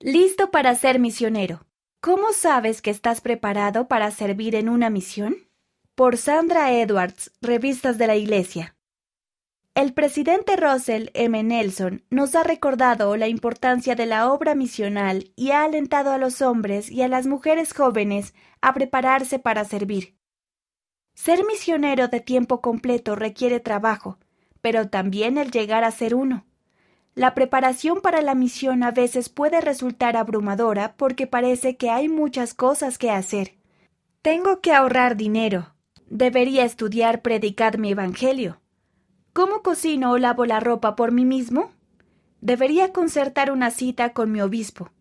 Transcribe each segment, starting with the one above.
Listo para ser misionero. ¿Cómo sabes que estás preparado para servir en una misión? Por Sandra Edwards, Revistas de la Iglesia. El presidente Russell M. Nelson nos ha recordado la importancia de la obra misional y ha alentado a los hombres y a las mujeres jóvenes a prepararse para servir. Ser misionero de tiempo completo requiere trabajo, pero también el llegar a ser uno. La preparación para la misión a veces puede resultar abrumadora porque parece que hay muchas cosas que hacer. Tengo que ahorrar dinero. Debería estudiar predicar mi evangelio. ¿Cómo cocino o lavo la ropa por mí mismo? Debería concertar una cita con mi obispo.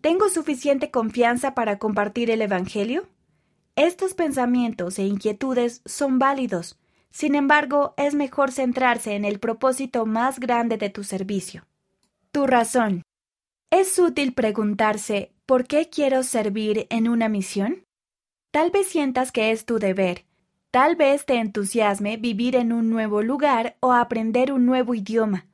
¿Tengo suficiente confianza para compartir el evangelio? Estos pensamientos e inquietudes son válidos, sin embargo, es mejor centrarse en el propósito más grande de tu servicio. Tu razón. Es útil preguntarse ¿por qué quiero servir en una misión? Tal vez sientas que es tu deber, tal vez te entusiasme vivir en un nuevo lugar o aprender un nuevo idioma.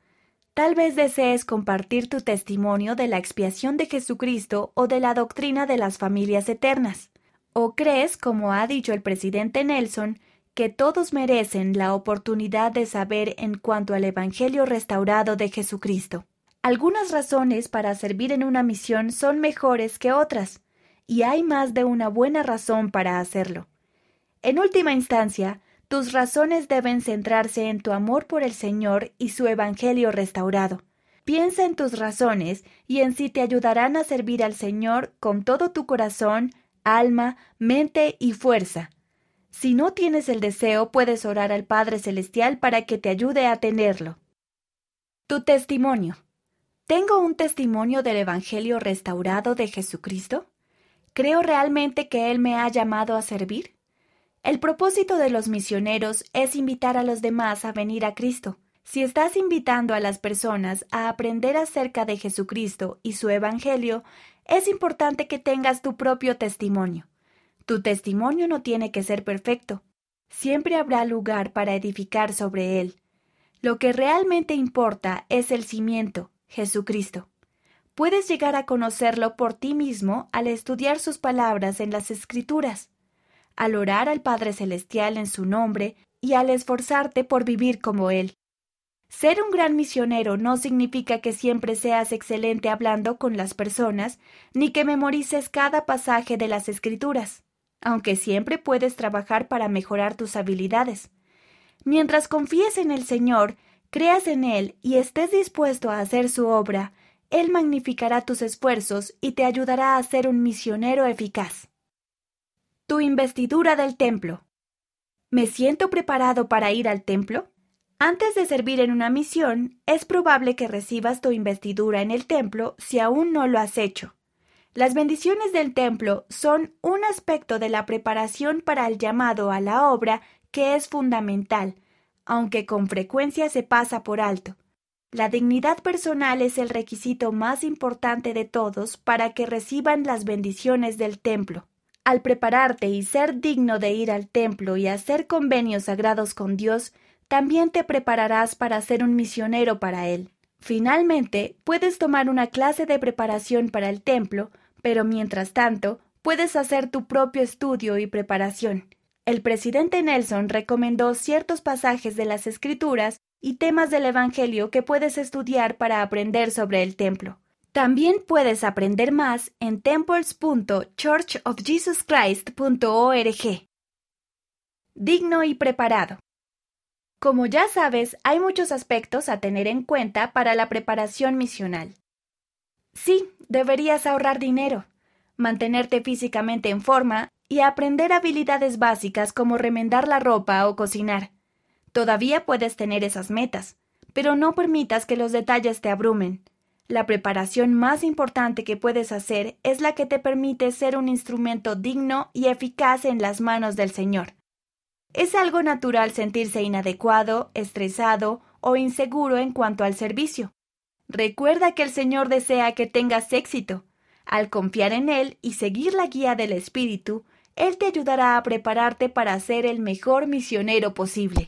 Tal vez desees compartir tu testimonio de la expiación de Jesucristo o de la doctrina de las familias eternas. O crees, como ha dicho el presidente Nelson, que todos merecen la oportunidad de saber en cuanto al Evangelio restaurado de Jesucristo. Algunas razones para servir en una misión son mejores que otras, y hay más de una buena razón para hacerlo. En última instancia, tus razones deben centrarse en tu amor por el Señor y su Evangelio restaurado. Piensa en tus razones y en si te ayudarán a servir al Señor con todo tu corazón, alma, mente y fuerza, si no tienes el deseo, puedes orar al Padre Celestial para que te ayude a tenerlo. Tu testimonio. ¿Tengo un testimonio del Evangelio restaurado de Jesucristo? ¿Creo realmente que Él me ha llamado a servir? El propósito de los misioneros es invitar a los demás a venir a Cristo. Si estás invitando a las personas a aprender acerca de Jesucristo y su Evangelio, es importante que tengas tu propio testimonio. Tu testimonio no tiene que ser perfecto. Siempre habrá lugar para edificar sobre él. Lo que realmente importa es el cimiento, Jesucristo. Puedes llegar a conocerlo por ti mismo al estudiar sus palabras en las Escrituras, al orar al Padre Celestial en su nombre y al esforzarte por vivir como Él. Ser un gran misionero no significa que siempre seas excelente hablando con las personas, ni que memorices cada pasaje de las Escrituras aunque siempre puedes trabajar para mejorar tus habilidades. Mientras confíes en el Señor, creas en Él y estés dispuesto a hacer su obra, Él magnificará tus esfuerzos y te ayudará a ser un misionero eficaz. Tu investidura del templo. ¿Me siento preparado para ir al templo? Antes de servir en una misión, es probable que recibas tu investidura en el templo si aún no lo has hecho. Las bendiciones del templo son un aspecto de la preparación para el llamado a la obra que es fundamental, aunque con frecuencia se pasa por alto. La dignidad personal es el requisito más importante de todos para que reciban las bendiciones del templo. Al prepararte y ser digno de ir al templo y hacer convenios sagrados con Dios, también te prepararás para ser un misionero para Él. Finalmente, puedes tomar una clase de preparación para el templo pero mientras tanto, puedes hacer tu propio estudio y preparación. El presidente Nelson recomendó ciertos pasajes de las Escrituras y temas del Evangelio que puedes estudiar para aprender sobre el templo. También puedes aprender más en temples.churchofjesuschrist.org. Digno y preparado. Como ya sabes, hay muchos aspectos a tener en cuenta para la preparación misional. Sí, deberías ahorrar dinero, mantenerte físicamente en forma y aprender habilidades básicas como remendar la ropa o cocinar. Todavía puedes tener esas metas, pero no permitas que los detalles te abrumen. La preparación más importante que puedes hacer es la que te permite ser un instrumento digno y eficaz en las manos del Señor. Es algo natural sentirse inadecuado, estresado o inseguro en cuanto al servicio. Recuerda que el Señor desea que tengas éxito. Al confiar en Él y seguir la guía del Espíritu, Él te ayudará a prepararte para ser el mejor misionero posible.